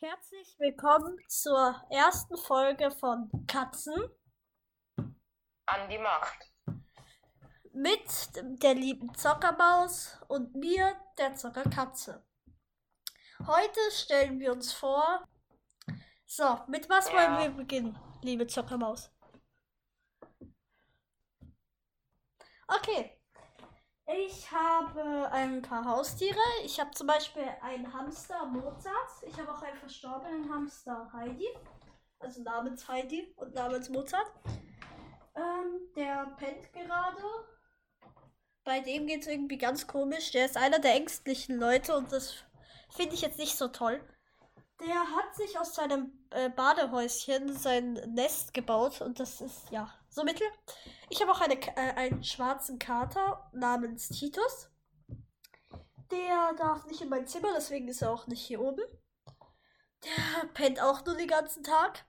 Herzlich willkommen zur ersten Folge von Katzen An die Macht. mit der lieben Zockermaus und mir, der Zockerkatze. Heute stellen wir uns vor. So, mit was Ja. wollen wir beginnen, liebe Zockermaus? Okay. Ich habe ein paar Haustiere. Ich habe zum Beispiel einen Hamster Mozart. Ich habe auch einen verstorbenen Hamster Heidi. Also namens Heidi und namens Mozart. Ähm, der pennt gerade. Bei dem geht es irgendwie ganz komisch. Der ist einer der ängstlichen Leute und das finde ich jetzt nicht so toll. Der hat sich aus seinem äh, Badehäuschen sein Nest gebaut und das ist ja so mittel. Ich habe auch eine, äh, einen schwarzen Kater namens Titus. Der darf nicht in mein Zimmer, deswegen ist er auch nicht hier oben. Der pennt auch nur den ganzen Tag.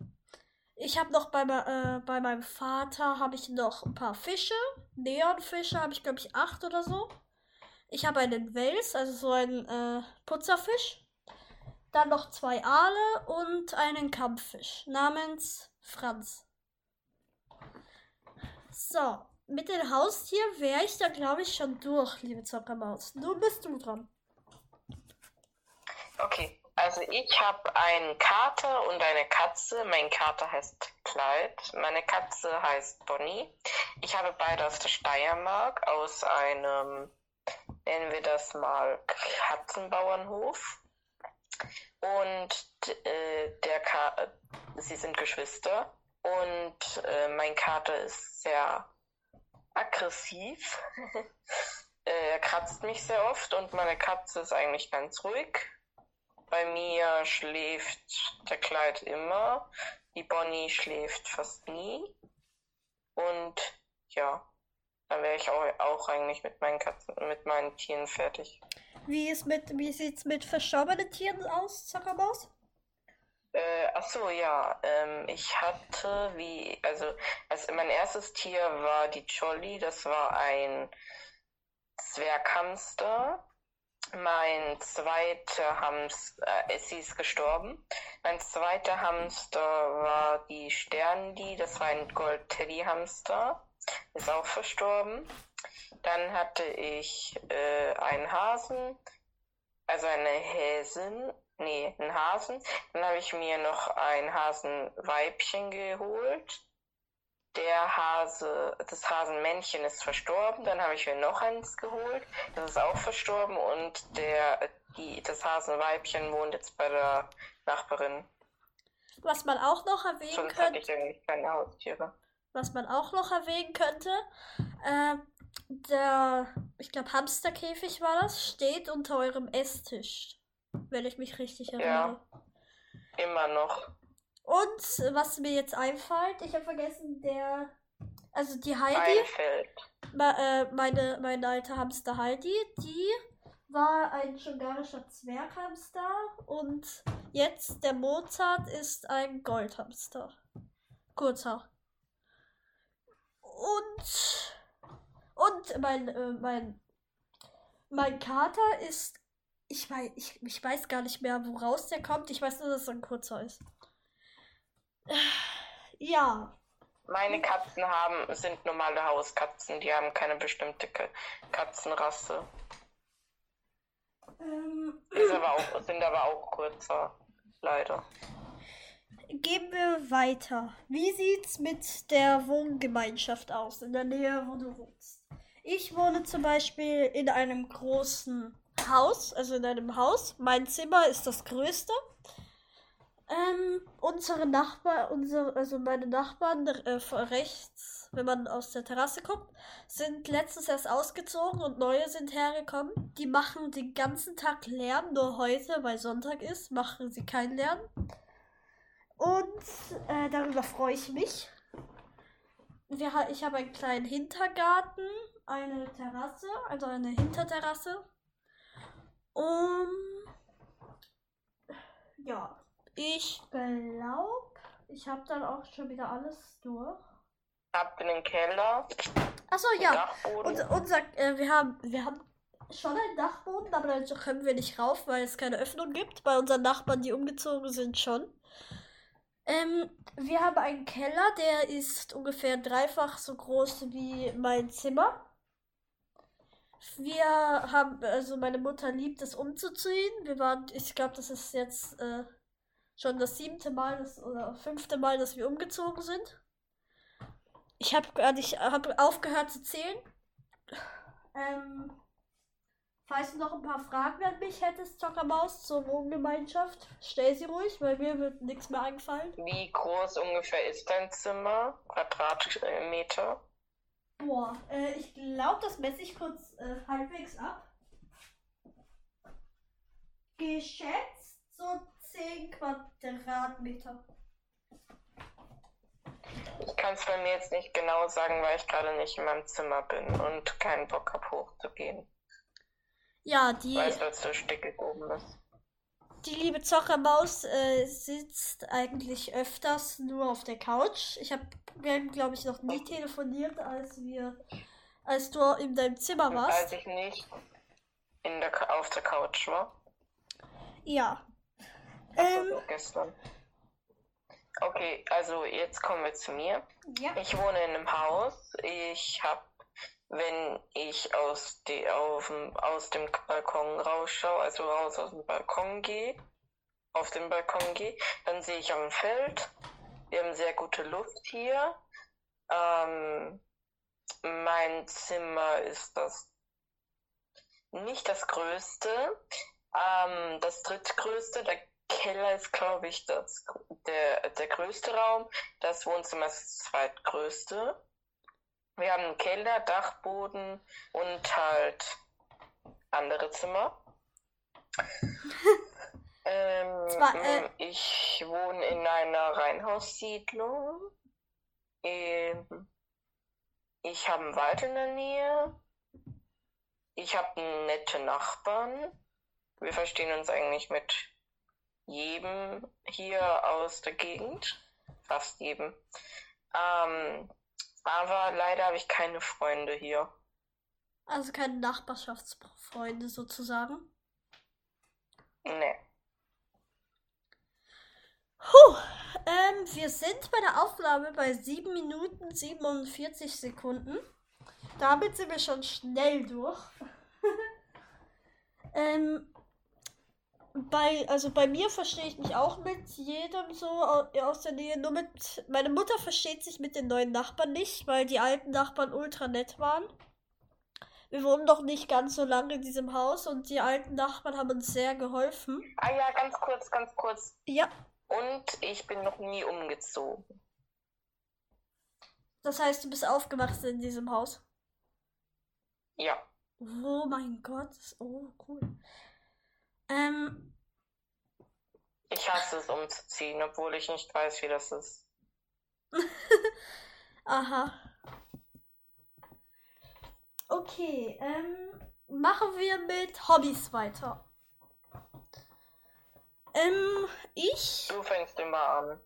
Ich habe noch bei, äh, bei meinem Vater habe ich noch ein paar Fische. Neonfische habe ich glaube ich acht oder so. Ich habe einen Wels, also so einen äh, Putzerfisch. Dann noch zwei Aale und einen Kampffisch namens Franz. So, mit den Haustieren wäre ich da glaube ich schon durch, liebe Zockermaus. Nun bist du dran. Okay, also ich habe einen Kater und eine Katze. Mein Kater heißt Clyde, meine Katze heißt Bonnie. Ich habe beide aus der Steiermark, aus einem, nennen wir das mal, Katzenbauernhof. Und äh, der Ka sie sind Geschwister. Und äh, mein Kater ist sehr aggressiv. Äh, er kratzt mich sehr oft und meine Katze ist eigentlich ganz ruhig. Bei mir schläft der Kleid immer. Die Bonnie schläft fast nie. Und ja, dann wäre ich auch, auch eigentlich mit meinen Katzen, mit meinen Tieren fertig. Wie, ist mit, wie sieht's mit verstorbenen Tieren aus, Zockermaus? Äh, ach so, ja. Ähm, ich hatte wie, also, also mein erstes Tier war die Jolly. Das war ein Zwerghamster. Mein zweiter Hamster, äh, sie ist gestorben. Mein zweiter Hamster war die Sternli. Das war ein Gold-Teddy-Hamster. Ist auch verstorben. Dann hatte ich äh, einen Hasen, also eine Häsin, nee, einen Hasen. Dann habe ich mir noch ein Hasenweibchen geholt. Der Hase, das Hasenmännchen ist verstorben. Dann habe ich mir noch eins geholt. Das ist auch verstorben. Und der, die, das Hasenweibchen wohnt jetzt bei der Nachbarin. Was man auch noch erwähnen Sonst hatte könnte, ich eigentlich keine Haustiere. was man auch noch erwähnen könnte, äh, der, ich glaube Hamsterkäfig war das, steht unter eurem Esstisch, wenn ich mich richtig erinnere. Immer noch. Und was mir jetzt einfällt, ich habe vergessen, der, also die Heidi, ma- äh, meine, meine alte Hamster Heidi, die war ein ungarischer Zwerghamster und jetzt der Mozart ist ein Goldhamster. Kurzhaar. Und und mein äh, mein mein Kater ist ich weiß ich, ich weiß gar nicht mehr, woraus der kommt. Ich weiß nur, dass er ein kurzer ist. Ja, Meine Katzen haben, sind normale Hauskatzen, die haben keine bestimmte Ka- Katzenrasse. ähm, aber auch, sind aber auch kurzer, leider. Gehen wir weiter. Wie sieht's mit der Wohngemeinschaft aus, in der Nähe, wo du wohnst? Ich wohne zum Beispiel in einem großen Haus, also in einem Haus. Mein Zimmer ist das größte. Ähm, unsere Nachbarn, unsere, also meine Nachbarn äh, rechts, wenn man aus der Terrasse guckt, sind letztens erst ausgezogen und neue sind hergekommen. Die machen den ganzen Tag Lärm, nur heute, weil Sonntag ist, machen sie keinen Lärm. Und äh, darüber freue ich mich. Wir, ich habe einen kleinen Hintergarten, eine Terrasse, also eine Hinterterrasse. Um, ja, ich glaube, ich habe dann auch schon wieder alles durch. Habt einen Keller? Achso, ja. Unser, unser, äh, wir haben, wir haben schon einen Dachboden, aber da können wir nicht rauf, weil es keine Öffnung gibt. Bei unseren Nachbarn, die umgezogen sind, schon. Ähm, wir haben einen Keller, der ist ungefähr dreifach so groß wie mein Zimmer. Wir haben, also meine Mutter liebt es umzuziehen. Wir waren, ich glaube, das ist jetzt äh, schon das siebte Mal das, oder fünfte Mal, dass wir umgezogen sind. Ich habe gar nicht, habe aufgehört zu zählen. Ähm, falls du noch ein paar Fragen an mich hättest, Zockermaus, zur Wohngemeinschaft, stell sie ruhig, weil mir wird nichts mehr eingefallen. Wie groß ungefähr ist dein Zimmer? Quadratmeter? Boah, äh, ich glaube, das messe ich kurz äh, halbwegs ab. Geschätzt so 10 Quadratmeter. Ich kann es bei mir jetzt nicht genau sagen, weil ich gerade nicht in meinem Zimmer bin und keinen Bock habe, hochzugehen. Ja, die. Weil es so stickig oben ist. Die liebe Zockermaus äh, sitzt eigentlich öfters nur auf der Couch. Ich habe, glaube ich, noch nie telefoniert, als wir, als du in deinem Zimmer warst. als ich nicht in der, auf der Couch war. Ja. Also Ähm, gestern. Okay, also jetzt kommen wir zu mir. ja. Ich wohne in einem Haus. Ich habe, wenn ich aus, die, auf, dem- aus dem Balkon rausschaue, also raus aus dem Balkon gehe, auf den Balkon gehe, dann sehe ich am Feld. Wir haben sehr gute Luft hier. Ähm, mein Zimmer ist das nicht das größte. Ähm, das drittgrößte, der Keller ist, glaube ich, das, der, der größte Raum. Das Wohnzimmer ist das zweitgrößte. Wir haben einen Keller, Dachboden und halt andere Zimmer. ähm, Zwar, äh, ich wohne in einer Reihenhaussiedlung. Ähm, ich habe einen Wald in der Nähe. Ich habe nette Nachbarn. Wir verstehen uns eigentlich mit jedem hier aus der Gegend. Fast jedem. Ähm, aber leider habe ich keine Freunde hier. Also keine Nachbarschaftsfreunde sozusagen. Nee. Puh, ähm, wir sind bei der Aufnahme bei 7 Minuten 47 Sekunden. Damit sind wir schon schnell durch. ähm, bei, also bei mir verstehe ich mich auch mit jedem so au- aus der Nähe. Nur mit, meine Mutter versteht sich mit den neuen Nachbarn nicht, weil die alten Nachbarn ultra nett waren. Wir wohnen doch nicht ganz so lange in diesem Haus und die alten Nachbarn haben uns sehr geholfen. Ah ja, ganz kurz, ganz kurz. Ja, Und ich bin noch nie umgezogen. das heißt, du bist aufgewachsen in diesem Haus. Ja. Oh mein Gott. Oh, cool. Ähm, Ich hasse es umzuziehen, obwohl ich nicht weiß, wie das ist. aha. Okay, ähm, machen wir mit Hobbys weiter. Ähm, ich, Du fängst immer an.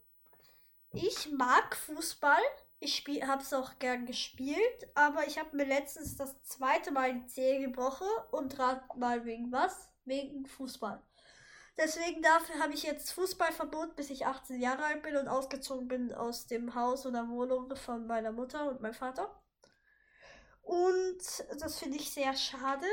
ich mag Fußball. Ich spiel, hab's auch gern gespielt, aber ich habe mir letztens das zweite Mal die Zähne gebrochen und rat mal wegen was? Wegen Fußball. Deswegen dafür habe ich jetzt Fußballverbot, bis ich 18 Jahre alt bin und ausgezogen bin aus dem Haus oder Wohnung von meiner Mutter und meinem Vater. Und das finde ich sehr schade.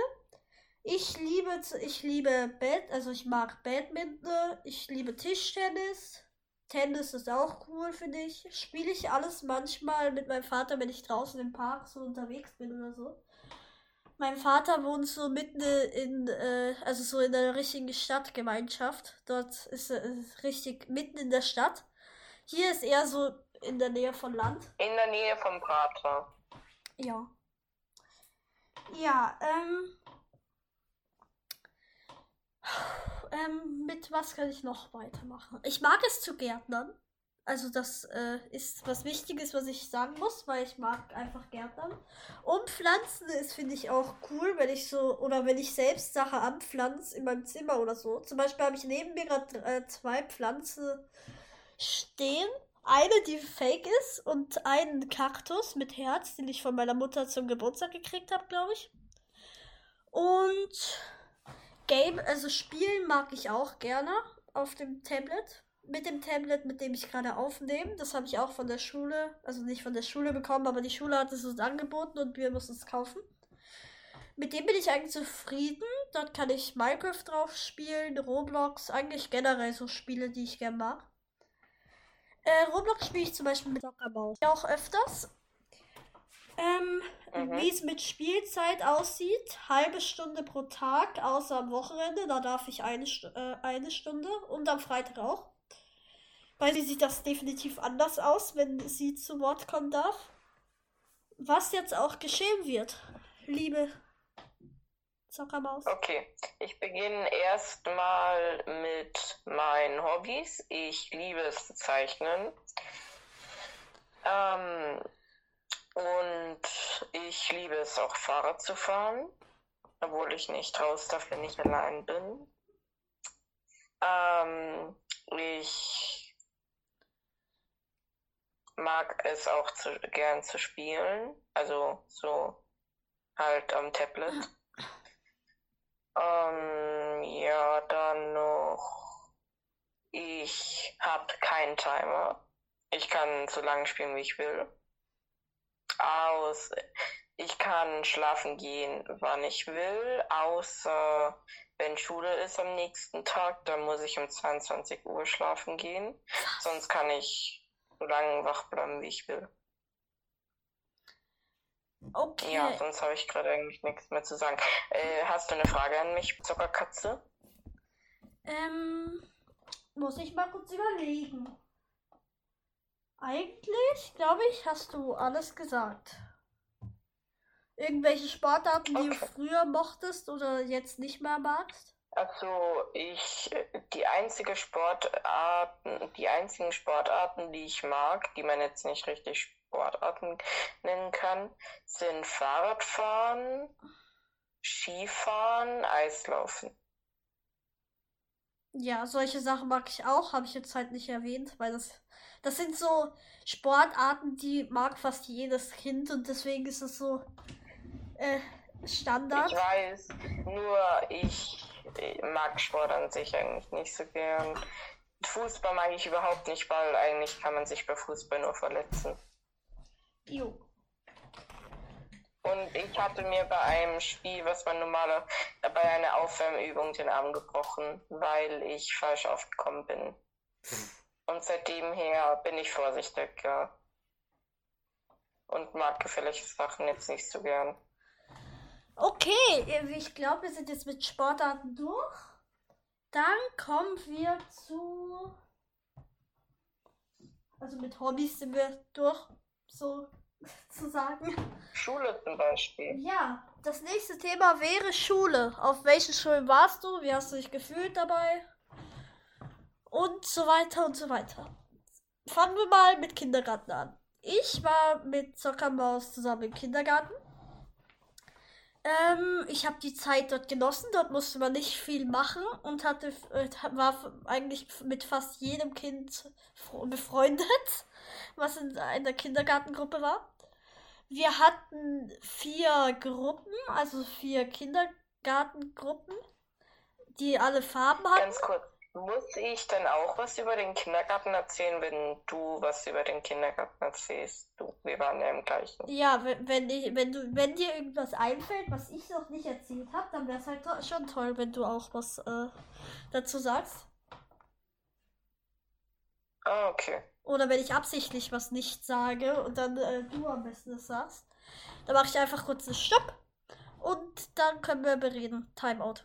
Ich liebe, ich liebe Bad, also ich mag Badminton, ich liebe Tischtennis. Tennis ist auch cool, finde ich. Spiele ich alles manchmal mit meinem Vater, wenn ich draußen im Park so unterwegs bin oder so. Mein Vater wohnt so mitten in, äh, also so in der richtigen Stadtgemeinschaft. Dort ist er ist richtig mitten in der Stadt. Hier ist eher so in der Nähe von Land. In der Nähe vom Prater. Ja. Ja, ähm. Ähm, mit was kann ich noch weitermachen? Ich mag es zu gärtnern. Also das äh, ist was Wichtiges, was ich sagen muss, weil ich mag einfach Gärtnern. Umpflanzen ist, finde ich, auch cool, wenn ich so, oder wenn ich selbst Sachen anpflanze in meinem Zimmer oder so. Zum Beispiel habe ich neben mir gerade äh, zwei Pflanzen stehen. Eine, die fake ist und einen Kaktus mit Herz, den ich von meiner Mutter zum Geburtstag gekriegt habe, glaube ich. Und Game, also spielen mag ich auch gerne auf dem Tablet. Mit dem Tablet, mit dem ich gerade aufnehme. Das habe ich auch von der Schule, also nicht von der Schule bekommen, aber die Schule hat es uns angeboten und wir mussten es kaufen. Mit dem bin ich eigentlich zufrieden. Dort kann ich Minecraft drauf spielen, Roblox, eigentlich generell so Spiele, die ich gerne mag. Äh, Roblox spiele ich zum Beispiel mit Soccermaus. Auch öfters. Ähm, Mhm. Wie es mit Spielzeit aussieht, halbe Stunde pro Tag, außer am Wochenende, da darf ich eine, äh, eine Stunde und am Freitag auch. Weil sie sieht das definitiv anders aus, wenn sie zu Wort kommen darf. Was jetzt auch geschehen wird, liebe Zockermaus. Okay, ich beginne erstmal mit meinen Hobbys. Ich liebe es zu zeichnen. Ähm, und ich liebe es auch Fahrrad zu fahren, obwohl ich nicht raus darf, wenn ich allein bin. Ähm, ich mag es auch zu, gern zu spielen, also so halt am Tablet. Ähm, ja, dann noch. Ich habe keinen Timer. Ich kann so lange spielen, wie ich will. Aus, ich kann schlafen gehen, wann ich will, außer wenn Schule ist am nächsten Tag, dann muss ich um 22 Uhr schlafen gehen. Sonst kann ich so lange wach bleiben, wie ich will. Okay. Ja, sonst habe ich gerade eigentlich nichts mehr zu sagen. Äh, hast du eine Frage an mich, Zuckerkatze? Ähm, muss ich mal kurz überlegen. Eigentlich, glaube ich, hast du alles gesagt. Irgendwelche Sportarten, die du Okay. früher mochtest oder jetzt nicht mehr magst? Also ich, die einzige Sportarten, die einzigen Sportarten, die ich mag, die man jetzt nicht richtig Sportarten nennen kann, sind Fahrradfahren, Skifahren, Eislaufen. Ja, solche Sachen mag ich auch, habe ich jetzt halt nicht erwähnt, weil das, das sind so Sportarten, die mag fast jedes Kind und deswegen ist es so äh, Standard. Ich weiß, nur ich äh, mag Sport an sich eigentlich nicht so gern. Fußball mag ich überhaupt nicht, weil eigentlich kann man sich bei Fußball nur verletzen. Jo. Und ich hatte mir bei einem Spiel, was man normaler, äh, bei einer Aufwärmübung den Arm gebrochen, weil ich falsch aufgekommen bin. Und seitdem her bin ich vorsichtiger. Und mag gefährliche Sachen jetzt nicht so gern. Okay, ich glaube, wir sind jetzt mit Sportarten durch. Dann kommen wir zu. Also mit Hobbys sind wir durch, so zu sagen. Schule zum Beispiel. Ja, das nächste Thema wäre Schule. Auf welchen Schulen warst du? Wie hast du dich gefühlt dabei? Und so weiter und so weiter. Fangen wir mal mit Kindergarten an. Ich war mit Zockermaus zusammen im Kindergarten. Ähm, ich habe die Zeit dort genossen. Dort musste man nicht viel machen und hatte äh, war eigentlich mit fast jedem Kind befreundet, was in einer Kindergartengruppe war. Wir hatten vier Gruppen, also vier Kindergartengruppen, die alle Farben hatten. Ganz kurz. Muss ich dann auch was über den Kindergarten erzählen, wenn du was über den Kindergarten erzählst? Du, wir waren ja im gleichen. Ja, wenn, wenn, ich, wenn, du, wenn dir irgendwas einfällt, was ich noch nicht erzählt habe, dann wäre es halt schon toll, wenn du auch was äh, dazu sagst. Ah, okay. Oder wenn ich absichtlich was nicht sage und dann äh, du am besten es sagst. Dann mache ich einfach kurz einen Stopp und dann können wir bereden. Timeout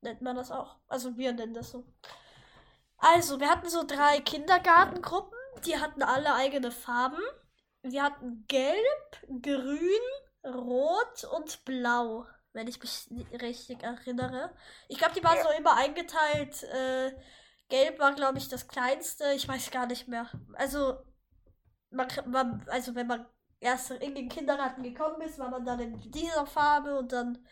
nennt man das auch. Also wir nennen das so. Also, wir hatten so drei Kindergartengruppen, die hatten alle eigene Farben. Wir hatten gelb, grün, rot und blau, wenn ich mich richtig erinnere. Ich glaube, die waren Ja. so immer eingeteilt. Äh, gelb war, glaube ich, das kleinste. Ich weiß gar nicht mehr. Also, man, man, also wenn man erst in den Kindergarten gekommen ist, war man dann in dieser Farbe und dann,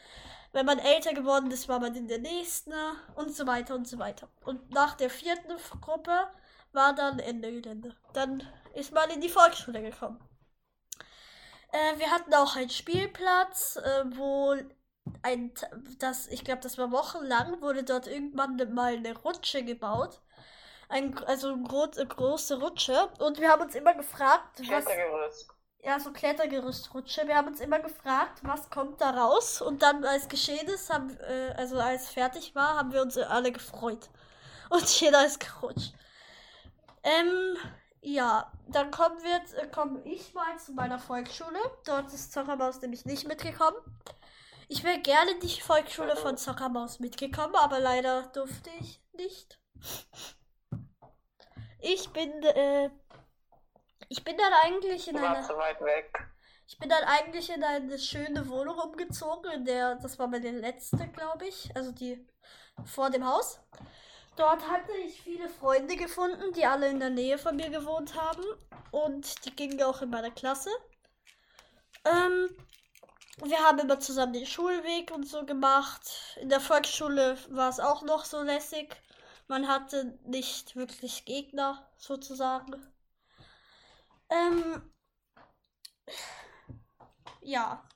wenn man älter geworden ist, war man in der nächsten und so weiter und so weiter. Und nach der vierten Gruppe war dann Ende Gelände. Dann ist man in die Volksschule gekommen. Äh, wir hatten auch einen Spielplatz, äh, wo ein, das, ich glaube, das war wochenlang, wurde dort irgendwann mal eine Rutsche gebaut. Ein, also eine gro große Rutsche. Und wir haben uns immer gefragt, was. Klettergerüst. Ja, so Klettergerüstrutsche. Wir haben uns immer gefragt, was kommt da raus? Und dann, als geschehen ist, haben, äh, also als fertig war, haben wir uns alle gefreut. Und jeder ist gerutscht. Ähm, ja, dann kommen wir, äh, komme ich mal zu meiner Volksschule. Dort ist Zockermaus nämlich nicht mitgekommen. Ich wäre gerne in die Volksschule von Zockermaus mitgekommen, aber leider durfte ich nicht. Ich bin, äh, ich bin dann eigentlich in eine, so weit weg. ich bin dann eigentlich in eine schöne Wohnung umgezogen, in der, das war meine letzte, glaube ich, also die vor dem Haus. Dort hatte ich viele Freunde gefunden, die alle in der Nähe von mir gewohnt haben und die gingen auch in meine Klasse. Ähm, wir haben immer zusammen den Schulweg und so gemacht. In der Volksschule war es auch noch so lässig. Man hatte nicht wirklich Gegner, sozusagen. Ähm, ja.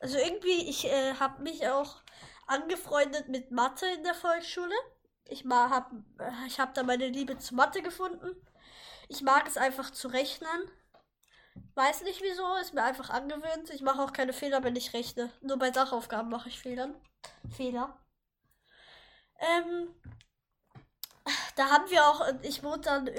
Also irgendwie, ich äh, habe mich auch angefreundet mit Mathe in der Volksschule. Ich mal hab, äh, ich habe da meine Liebe zu Mathe gefunden. Ich mag es einfach zu rechnen. Weiß nicht wieso, ist mir einfach angewöhnt. Ich mache auch keine Fehler, wenn ich rechne. Nur bei Sachaufgaben mache ich Fehlern. Fehler. Ähm, da haben wir auch, ich wurde dann,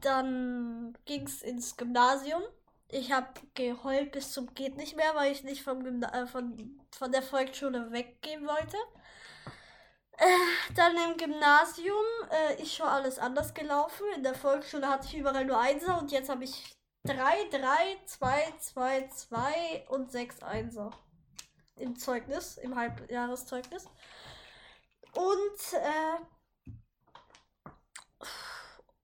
dann ging's ins Gymnasium. Ich habe geheult bis zum geht nicht mehr, weil ich nicht vom Gymna äh, von, von der Volksschule weggehen wollte. Äh, dann im Gymnasium äh, ist schon alles anders gelaufen. In der Volksschule hatte ich überall nur Einser und jetzt habe ich 3, 3, 2, 2, 2 und 6 Einser im Zeugnis, im Halbjahreszeugnis. Und äh,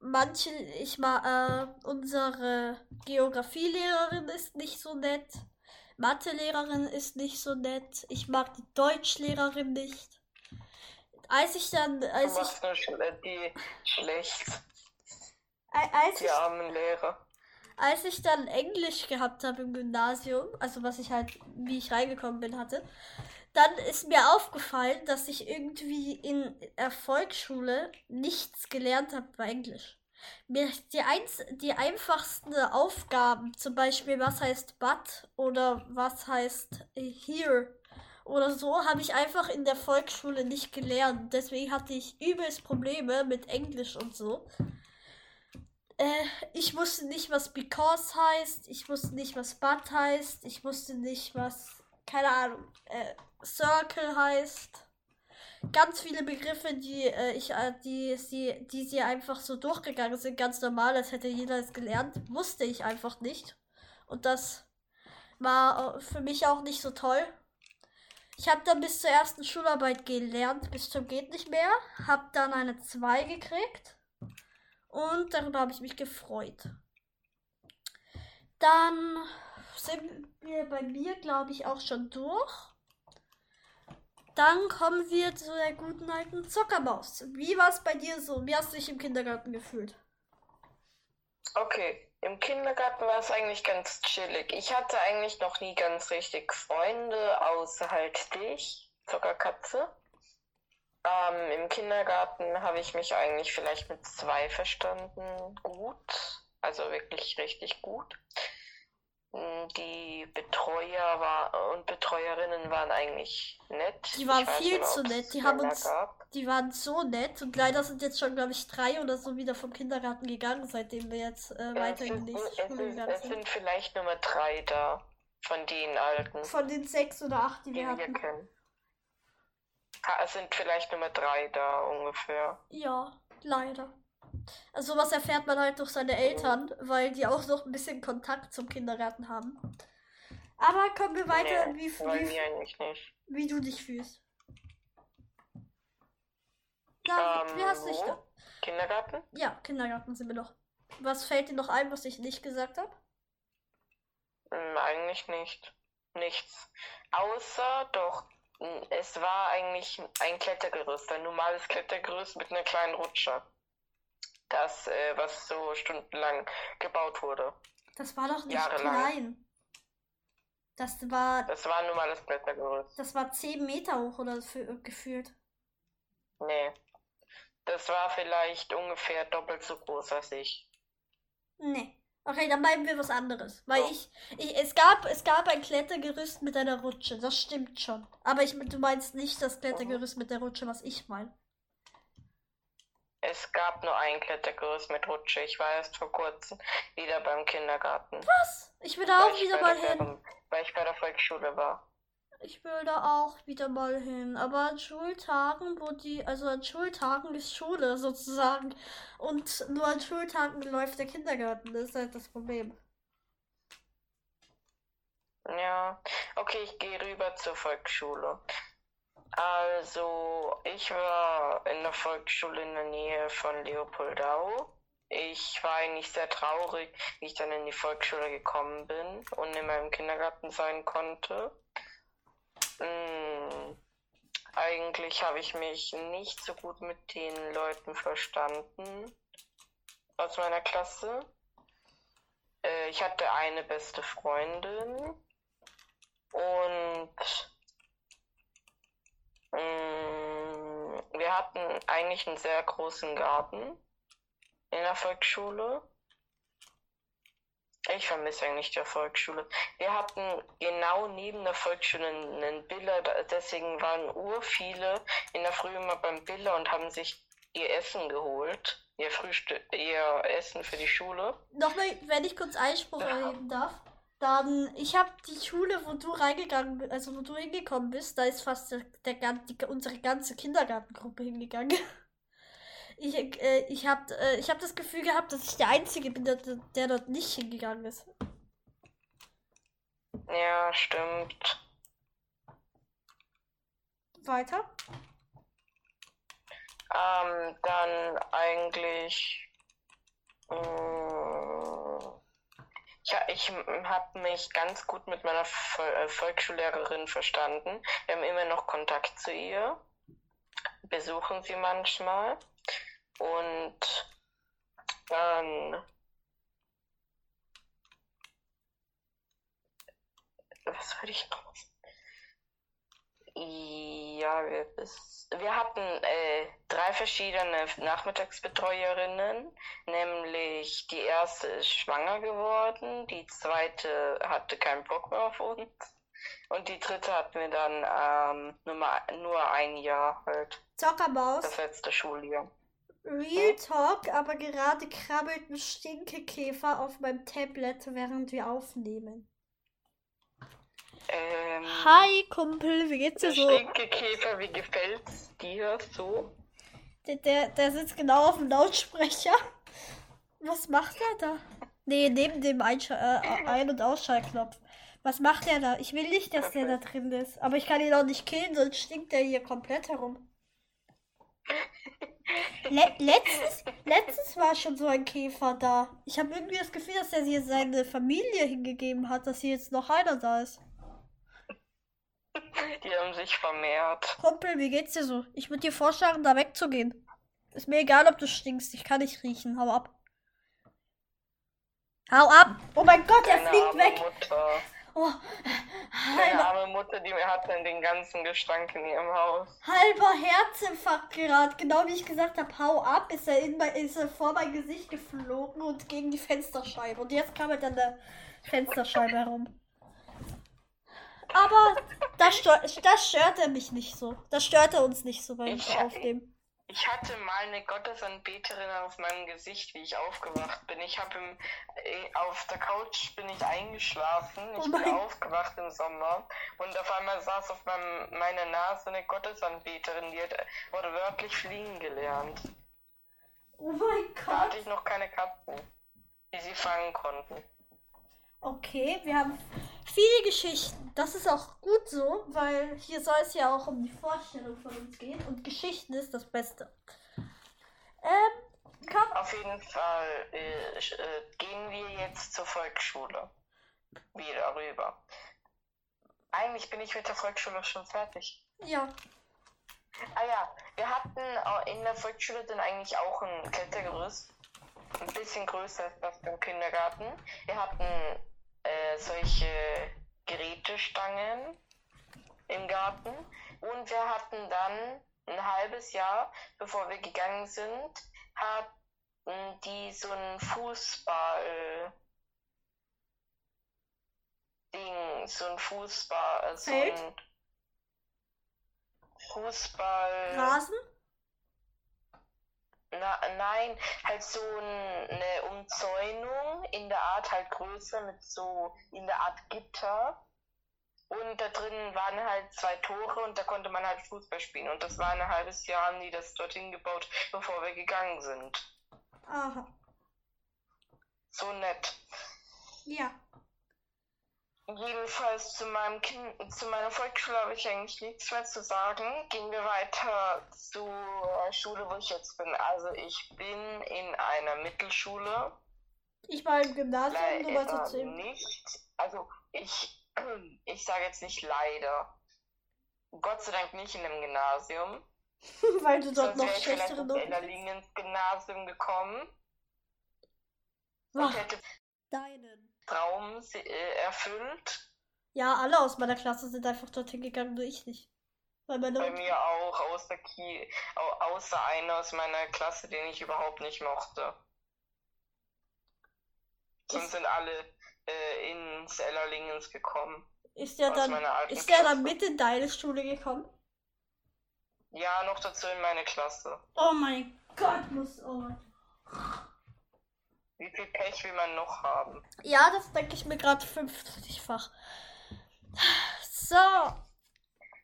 manche, ich mal, äh, unsere Geografielehrerin ist nicht so nett. Mathelehrerin ist nicht so nett. Ich mag die Deutschlehrerin nicht. Als ich dann, Du als ich, machst nur schle die schlecht, als die ich, armen Lehrer. Als ich dann Englisch gehabt habe im Gymnasium, also was ich halt, wie ich reingekommen bin, hatte, dann ist mir aufgefallen, dass ich irgendwie in der Volksschule nichts gelernt habe bei Englisch. Mir die, eins, die einfachsten Aufgaben, zum Beispiel was heißt but oder was heißt here oder so, habe ich einfach in der Volksschule nicht gelernt. Deswegen hatte ich übelst Probleme mit Englisch und so. Äh, ich wusste nicht, was because heißt. Ich wusste nicht, was but heißt. Ich wusste nicht, was, keine Ahnung, äh, circle heißt. Ganz viele Begriffe, die äh, ich, äh, die sie, die sie einfach so durchgegangen sind, ganz normal, als hätte jeder es gelernt, wusste ich einfach nicht. Und das war für mich auch nicht so toll. Ich habe dann bis zur ersten Schularbeit gelernt, bis zum geht nicht mehr. Hab dann eine 2 gekriegt. Und darüber habe ich mich gefreut. Dann sind wir bei mir, glaube ich, auch schon durch. Dann kommen wir zu der guten alten Zuckermaus. Wie war es bei dir so? Wie hast du dich im Kindergarten gefühlt? Okay, im Kindergarten war es eigentlich ganz chillig. Ich hatte eigentlich noch nie ganz richtig Freunde, außer halt dich, Zuckerkatze. Ähm, Im Kindergarten habe ich mich eigentlich vielleicht mit zwei verstanden. Gut. Also wirklich richtig gut. Mm, Die Betreuer war, und Betreuerinnen waren eigentlich nett. Die waren viel nicht, zu nett. Die haben uns- gab. Die waren so nett und leider sind jetzt schon, glaube ich, drei oder so wieder vom Kindergarten gegangen, seitdem wir jetzt äh, weiter in sind, die nächste Schule es sind. vielleicht Nummer drei da. Von den alten. Von den sechs oder acht, die die wir wir hatten. kennen. Es sind vielleicht Nummer drei da ungefähr. Ja, leider. Also was erfährt man halt durch seine Eltern, weil die auch noch ein bisschen Kontakt zum Kindergarten haben. Aber kommen wir weiter, Nee, wie, wie, mir eigentlich nicht. wie du dich fühlst. Ja, Ähm, wie hast du dich da? Kindergarten? Ja, Kindergarten sind wir noch. Was fällt dir noch ein, was ich nicht gesagt habe? Hm, eigentlich nicht. Nichts. Außer doch, es war eigentlich ein Klettergerüst, ein normales Klettergerüst mit einer kleinen Rutsche. Das, äh, was so stundenlang gebaut wurde. Das war doch nicht Jahrelang. klein. Das war, Das war mal das Klettergerüst. das war 10 Meter hoch oder für, gefühlt. Nee. Das war vielleicht ungefähr doppelt so groß als ich. Nee. Okay, dann meinen wir was anderes. Weil So. ich, ich, es gab, es gab ein Klettergerüst mit einer Rutsche. Das stimmt schon. Aber ich, du meinst nicht das Klettergerüst mit der Rutsche, was ich meine. Es gab nur ein Klettergerüst mit Rutsche. Ich war erst vor kurzem wieder beim Kindergarten. Was? Ich will da auch wieder mal hin. Weil ich bei der Volksschule war. Ich will da auch wieder mal hin. Aber an Schultagen, wo die, also an Schultagen ist Schule sozusagen. Und nur an Schultagen läuft der Kindergarten. Das ist halt das Problem. Ja, okay, ich gehe rüber zur Volksschule. Also, ich war in der Volksschule in der Nähe von Leopoldau. Ich war eigentlich sehr traurig, wie ich dann in die Volksschule gekommen bin und in meinem Kindergarten sein konnte. Hm, eigentlich habe ich mich nicht so gut mit den Leuten verstanden aus meiner Klasse. Äh, ich hatte eine beste Freundin und mh, wir hatten eigentlich einen sehr großen Garten in der Volksschule. Ich vermisse eigentlich die Volksschule. Wir hatten genau neben der Volksschule einen Biller, deswegen waren ur viele in der Früh immer beim Biller und haben sich ihr Essen geholt, ihr Frühstück, ihr Essen für die Schule. Nochmal, wenn ich kurz Einspruch Ja. erheben darf. Dann, ich habe die Schule, wo du reingegangen bist, also wo du hingekommen bist, da ist fast der, der, die, unsere ganze Kindergartengruppe hingegangen. Ich, äh, ich habe äh, ich hab das Gefühl gehabt, dass ich der Einzige bin, der, der dort nicht hingegangen ist. Ja, stimmt. Weiter? Ähm, dann eigentlich. mh, ja, ich habe mich ganz gut mit meiner Vol äh, Volksschullehrerin verstanden. Wir haben immer noch Kontakt zu ihr, besuchen sie manchmal. Und dann. Was würde ich noch? Ja, wir, wir hatten äh, drei verschiedene Nachmittagsbetreuerinnen, nämlich die erste ist schwanger geworden, die zweite hatte keinen Bock mehr auf uns und die dritte hatten wir dann ähm, nur, mal, nur ein Jahr halt, Zockermaus, das letzte Schuljahr. Real Talk, aber gerade krabbelt ein Stinkekäfer auf meinem Tablet, während wir aufnehmen. Ähm, Hi, Kumpel, wie geht's dir so? Stinkekäfer, wie gefällt's dir so? Der, der, der sitzt genau auf dem Lautsprecher. Was macht er da? Nee, neben dem Einsch äh, Ein- und Ausschaltknopf. Was macht er da? Ich will nicht, dass der da drin ist. Aber ich kann ihn auch nicht killen, sonst stinkt er hier komplett herum. Le letztens, letztens war schon so ein Käfer da. Ich habe irgendwie das Gefühl, dass er hier seine Familie hingegeben hat, dass hier jetzt noch einer da ist. Die haben sich vermehrt. Kumpel, wie geht's dir so? Ich würde dir vorschlagen, da wegzugehen. Ist mir egal, ob du stinkst. Ich kann nicht riechen. Hau ab. Hau ab! Oh mein Gott, er Deine fliegt weg! Mutter. Oh, halber, arme Mutter, die hat dann den ganzen Gestank in ihrem Haus. halber Herzinfarkt gerade. Genau wie ich gesagt habe, hau ab, ist er, in mein, ist er vor mein Gesicht geflogen und gegen die Fensterscheibe. Und jetzt kam er an der Fensterscheibe herum. Aber das, stör, das stört er mich nicht so. Das stört er uns nicht so beim Ich- Aufnehmen. Ich hatte mal eine Gottesanbeterin auf meinem Gesicht, wie ich aufgewacht bin. Ich habe im äh, auf der Couch bin ich eingeschlafen. Ich Oh bin aufgewacht im Sommer und auf einmal saß auf meinem, meiner Nase eine Gottesanbeterin, die hat wurde wörtlich fliegen gelernt. Oh mein Da Gott. hatte ich noch keine Katzen, die sie fangen konnten. Okay, wir haben viele Geschichten. Das ist auch gut so, weil hier soll es ja auch um die Vorstellung von uns gehen und Geschichten ist das Beste. Ähm, komm. Auf jeden Fall äh, äh, gehen wir jetzt zur Volksschule. Wieder rüber. Eigentlich bin ich mit der Volksschule schon fertig. Ja, Ah ja, wir hatten in der Volksschule dann eigentlich auch ein Klettergerüst. Ein bisschen größer als das beim Kindergarten. Wir hatten äh, solche Gerätestangen im Garten. Und wir hatten dann ein halbes Jahr, bevor wir gegangen sind, hatten die so ein Fußball Ding, so ein Fußball, so ein Fußball. Rasen? Na, nein, halt so ein, eine Umzäunung in der Art halt größer mit so in der Art Gitter. Und da drin waren halt zwei Tore und da konnte man halt Fußball spielen. Und das war ein halbes Jahr, haben die das dorthin gebaut, bevor wir gegangen sind. Aha. So nett. Ja. Jedenfalls zu meinem kind, zu meiner Volksschule habe ich eigentlich nichts mehr zu sagen. Gehen wir weiter zur Schule, wo ich jetzt bin. Also ich bin in einer Mittelschule. Ich war im Gymnasium, du warst Leider trotzdem. nicht. Also ich, ich sage jetzt nicht leider. Gott sei Dank nicht in einem Gymnasium. Weil du dort Sonst noch ich schlechtere Noten Enderlingen ins Gymnasium gekommen Ach, hätte deinen. Traum äh, erfüllt. Ja, alle aus meiner Klasse sind einfach dorthin gegangen, nur ich nicht. Bei mir auch, außer, Ki au außer einer aus meiner Klasse, den ich überhaupt nicht mochte. Sonst Ist- sind alle äh, ins Ellerlingens gekommen. ist der dann, ist der dann Klasse. mit in deine Schule gekommen? Ja, noch dazu in meine Klasse. Oh mein Gott, muss, oh mein Wie viel Pech will man noch haben? Ja, das denke ich mir gerade 50-fach. So.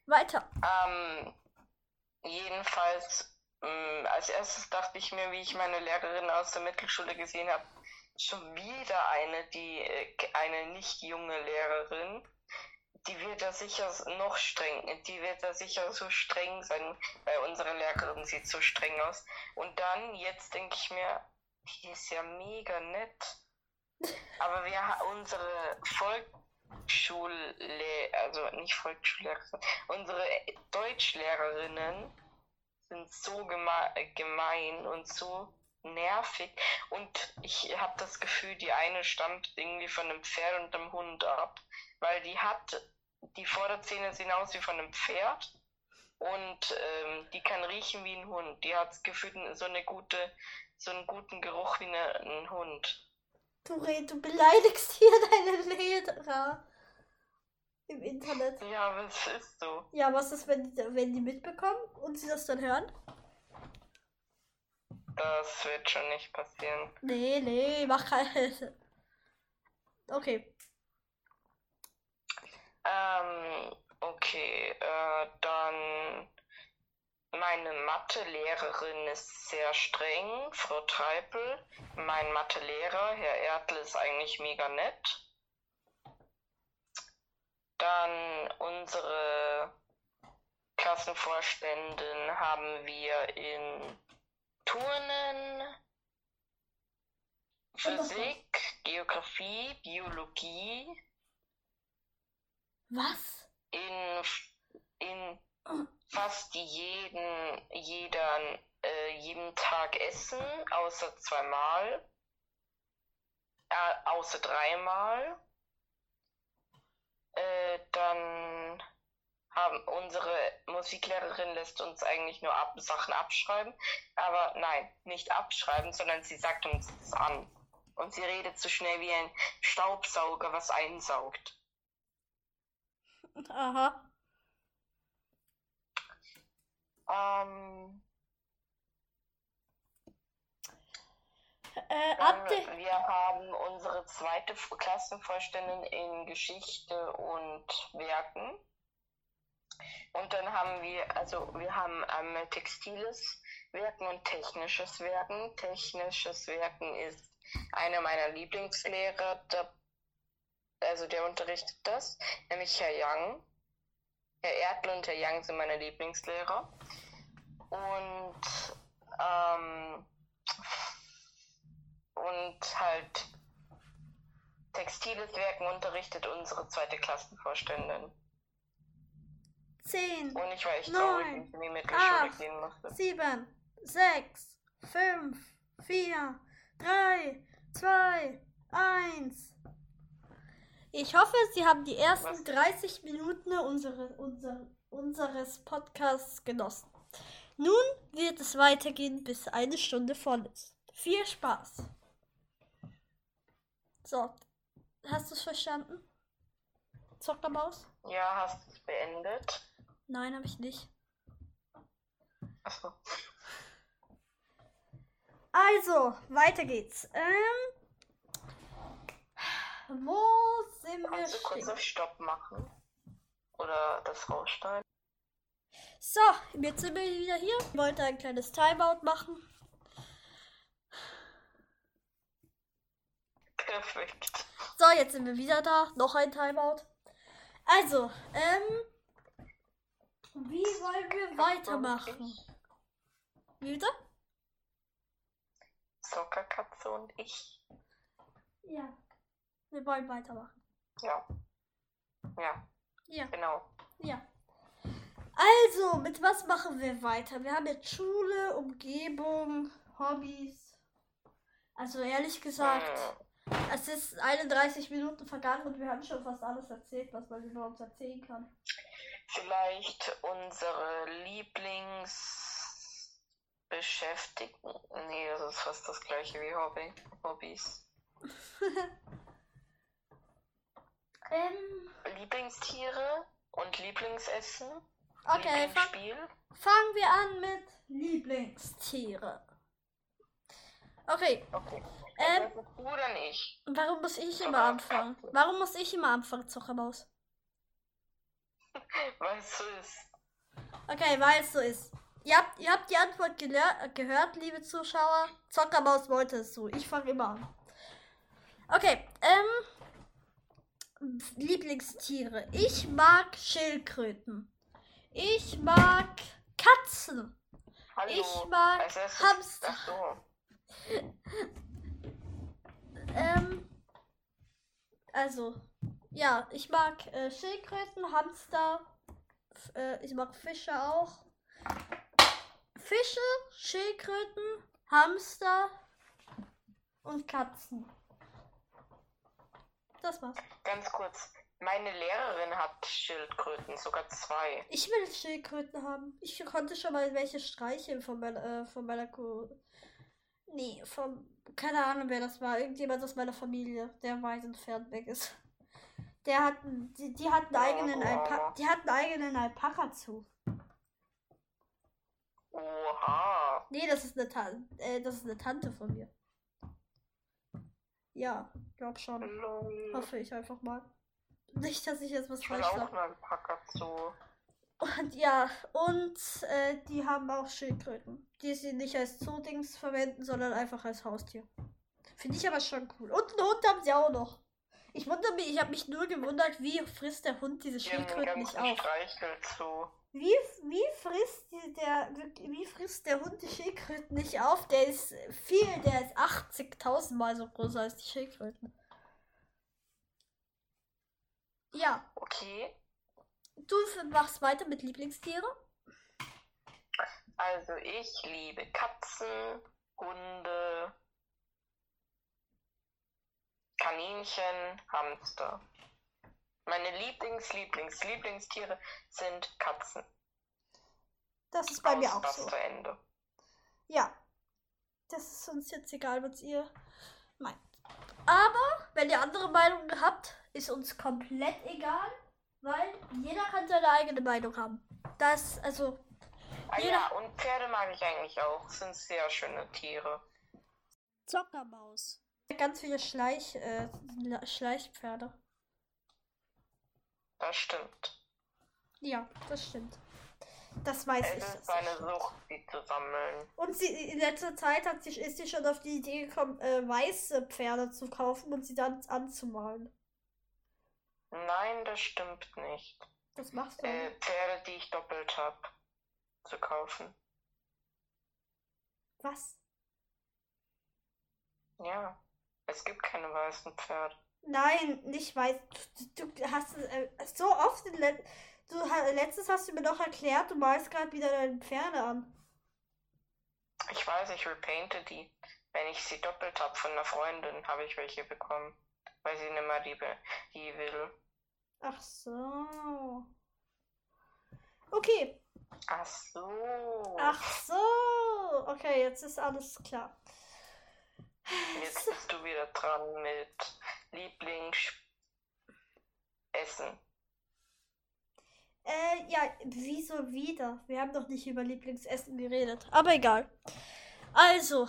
Weiter. Ähm, jedenfalls, mh, als erstes dachte ich mir, wie ich meine Lehrerin aus der Mittelschule gesehen habe, schon wieder eine, die, äh, eine nicht junge Lehrerin. Die wird da sicher noch streng, die wird da sicher so streng sein, weil unsere Lehrerin sieht so streng aus. Und dann, jetzt denke ich mir, die ist ja mega nett. Aber wir, ha- unsere Volksschule, also nicht Volksschullehrerin, unsere Deutschlehrerinnen sind so geme gemein und so nervig. Und ich habe das Gefühl, die eine stammt irgendwie von einem Pferd und einem Hund ab. Weil die hat, die Vorderzähne sehen aus wie von einem Pferd. Und ähm, die kann riechen wie ein Hund. Die hat gefühlt so eine gute, so einen guten Geruch wie eine, ein Hund. Du, red, du beleidigst hier deine Lehrer im Internet. Ja, aber es ist so. Ja, was ist, wenn die, wenn die mitbekommen und sie das dann hören? Das wird schon nicht passieren. Nee, nee, mach keine. Okay. Ähm, okay, äh, dann meine Mathelehrerin ist sehr streng, Frau Treipel. Mein Mathelehrer, Herr Ertl, ist eigentlich mega nett. Dann unsere Klassenvorständin haben wir in Turnen, Physik, Geografie, Biologie, Was? Fast jeden, jeden, äh, jeden Tag essen, außer zweimal, äh, außer dreimal. Äh, dann haben unsere Musiklehrerin lässt uns eigentlich nur ab, Sachen abschreiben, aber nein, nicht abschreiben, sondern sie sagt uns das an. Und sie redet so schnell wie ein Staubsauger, was einsaugt. Aha. Ähm, Äh, Dann, ab der. wir haben unsere zweite Klassenvorständin in Geschichte und Werken. Und dann haben wir, also wir haben einmal textiles Werken und technisches Werken. Technisches Werken ist einer meiner Lieblingslehrer, der, also der unterrichtet das, nämlich Herr Young. Herr Erdl und Herr Young sind meine Lieblingslehrer. Und ähm, und halt textiles Werken unterrichtet unsere zweite Klassenvorständin. 10, Und ich war echt Neun, traurig, wenn ich in die Mittelschule acht, gehen musste. 7, 6, 5, 4, 3, 2, 1. Ich hoffe, Sie haben die ersten Was? 30 Minuten unsere, unser, unseres Podcasts genossen. Nun wird es weitergehen, bis eine Stunde voll ist. Viel Spaß. So, hast du es verstanden? Zockermaus? Ja, hast du es beendet? Nein, habe ich nicht. Achso. Also, weiter geht's. Ähm, wo sind wir Kannst du kurz auf Stopp machen? Oder das rausschneiden? So, jetzt sind wir wieder hier. Ich wollte ein kleines Timeout machen. Perfekt. So, jetzt sind wir wieder da. Noch ein Timeout. Also, ähm, wie wollen wir weitermachen? Wie bitte? Soccerkatze und ich. Ja. Wir wollen weitermachen. Ja. Ja, Ja, genau. ja. Also, mit was machen wir weiter? Wir haben jetzt Schule, Umgebung, Hobbys. Also ehrlich gesagt, Hm. es ist 31 Minuten vergangen und wir haben schon fast alles erzählt, was man überhaupt erzählen kann. Vielleicht unsere Lieblingsbeschäftigten. Nee, das ist fast das gleiche wie Hobby. Hobbys. Ähm, Lieblingstiere und Lieblingsessen. okay, fang, Lieblingsspiel. fangen wir an mit Lieblingstiere. Okay, Okay. ähm, du oder nicht? warum muss ich immer anfangen? Warum muss ich immer anfangen, Zuckermaus? Weißt du es? Okay, weil es so ist. Ihr habt, ihr habt die Antwort gehört, liebe Zuschauer. Zockermaus wollte es so. Ich fange immer an. Okay, ähm. Lieblingstiere. Ich mag Schildkröten. Ich mag Katzen. Hallo. Ich mag Als erstes- Hamster. Ähm. Also, ja, ich mag äh, Schildkröten, Hamster. Äh, ich mag Fische auch. Fische, Schildkröten, Hamster und Katzen. Das war's. Ganz kurz. Meine Lehrerin hat Schildkröten, sogar zwei. Ich will Schildkröten haben. Ich konnte schon mal welche streicheln von meiner, äh, von meiner Ko Nee, von. Keine Ahnung, wer das war. Irgendjemand aus meiner Familie, der weit entfernt weg ist. Der hat. Die, die hat einen Ja, eigenen Alpa. Die hat einen eigenen Alpaka zu. Oha. Nee, das ist eine Tante. Äh, das ist eine Tante von mir. Ja, glaub schon. Lol. Hoffe ich einfach mal. Nicht, dass ich jetzt was falsch sage. Und ja, und äh, die haben auch Schildkröten, die sie nicht als Zoodings verwenden, sondern einfach als Haustier. Finde ich aber schon cool. Und einen Hund haben sie auch noch. Ich wundere mich, ich habe mich nur gewundert, wie frisst der Hund diese Schildkröten nicht auf. Streichel zu. Wie, wie frisst der wie frisst der Hund die Schildkröten nicht auf? Der ist viel, der ist 80.000 Mal so groß als die Schildkröten. Ja, Okay. du machst weiter mit Lieblingstiere? Also ich liebe Katzen, Hunde, Kaninchen, Hamster. Meine Lieblings, Lieblings, Lieblingstiere sind Katzen. Das ist bei mir Aus, auch so. basta, Ende. Ja. Das ist uns jetzt egal, was ihr meint. Aber, wenn ihr andere Meinungen habt, ist uns komplett egal, weil jeder kann seine eigene Meinung haben. Das, also, Ah Jeder- ja, und Pferde mag ich eigentlich auch. Sind sehr schöne Tiere. Zockermaus. Ganz viele Schleich, äh, Schleichpferde. Das stimmt. Ja, das stimmt. Das weiß ich. Es das ist eine. Sucht, die zu sammeln. Und sie, in letzter Zeit hat sie, ist sie schon auf die Idee gekommen, äh, weiße Pferde zu kaufen und sie dann anzumalen. Nein, das stimmt nicht. Das machst du. Äh, Pferde, die ich doppelt habe, zu kaufen. Was? Ja, es gibt keine weißen Pferde. Nein, nicht weiß. Du, du hast es äh, so oft du letztes hast du mir doch erklärt, du malst gerade wieder deine Pferde an. Ich weiß, ich repainte die. Wenn ich sie doppelt habe von einer Freundin, habe ich welche bekommen. weil sie eine Marie die will. Ach so. Okay. Ach so. Ach so. Okay, jetzt ist alles klar. Jetzt bist du wieder dran mit Lieblingsessen. Äh, ja, wieso wieder? Wir haben doch nicht über Lieblingsessen geredet. Aber egal. Also.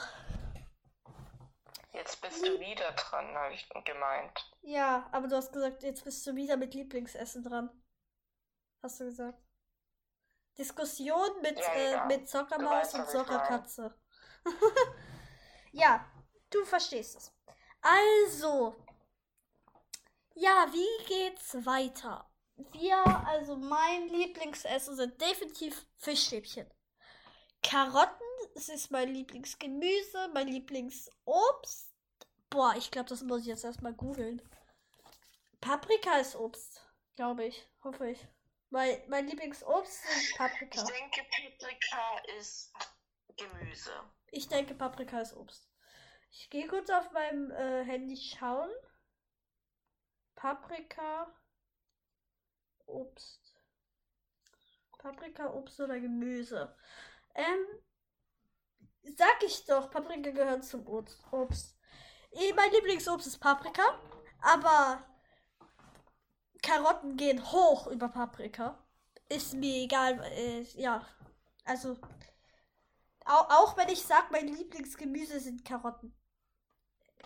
Jetzt bist du wieder dran, habe ich gemeint. Ja, aber du hast gesagt, jetzt bist du wieder mit Lieblingsessen dran. Hast du gesagt. Diskussion mit, Ja, äh, ja. mit Zockermaus weißt, und. Zockerkatze. ja, du verstehst es. Also. Ja, wie geht's weiter? Wir, also mein Lieblingsessen sind definitiv Fischstäbchen. Karotten, es ist mein Lieblingsgemüse, mein Lieblingsobst. Boah, ich glaube, das muss ich jetzt erstmal googeln. Paprika ist Obst, glaube ich. Hoffe ich. Mein, mein Lieblingsobst sind Paprika. Ich denke, Paprika ist Gemüse. Ich denke, Paprika ist Obst. Ich gehe kurz auf meinem äh, Handy schauen. Paprika, Obst. Paprika, Obst oder Gemüse. Ähm, sag ich doch, Paprika gehört zum Obst. Eh, Mein Lieblingsobst ist Paprika, aber Karotten gehen hoch über Paprika. Ist mir egal, äh, ja. Also, auch, auch wenn ich sage, mein Lieblingsgemüse sind Karotten.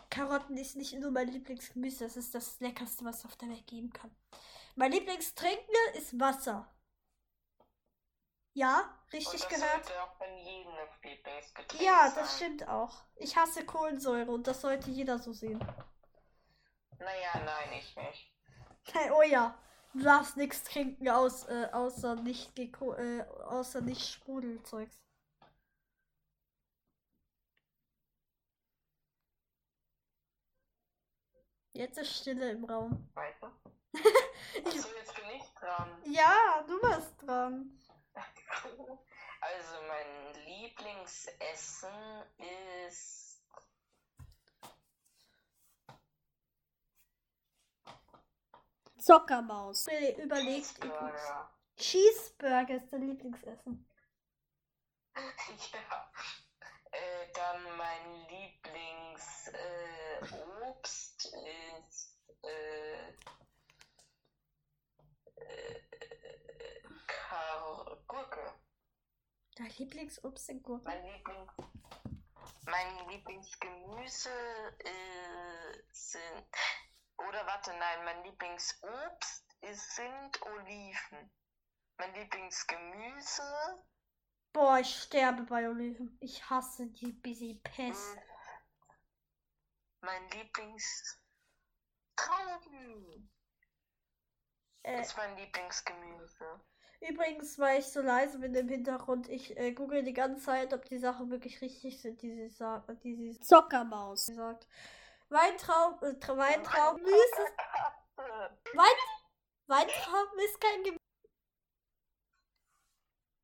Karotten ist nicht nur mein Lieblingsgemüse, das ist das leckerste, was es auf der Welt geben kann. Mein Lieblingstrinken ist Wasser. Ja, richtig gehört. jedem das Ja, sein. das stimmt auch. Ich hasse Kohlensäure und das sollte jeder so sehen. Naja, nein, ich nicht. Hey, oh ja, du darfst nichts trinken aus, äh, außer nicht äh, außer nicht Sprudelzeugs. Jetzt ist Stille im Raum. Weiter. Achso, jetzt bin ich dran. Ja, du warst dran. Also mein Lieblingsessen ist Zockermaus. Überlegt. Cheeseburger. Cheeseburger ist dein Lieblingsessen. ja. Äh, dann mein Lieblingsobst äh, ist äh, äh, Kar Gurke. Dein Lieblingsobst sind Gurken. Mein Lieblings mein Lieblingsgemüse äh, sind oder warte nein mein Lieblingsobst ist, sind Oliven. Mein Lieblingsgemüse Boah, ich sterbe bei Oliven. Ich hasse die busy Pest. Mein Lieblings Trauben Äh, ist mein Lieblingsgemüse. übrigens, weil ich so leise bin im Hintergrund, ich äh, google die ganze Zeit, ob die Sachen wirklich richtig sind, die sie sagt, die sie Zockermaus sagt. Weintraub, äh, Tra- Weintrauben, Wein, Weintrauben ist kein Gemüse.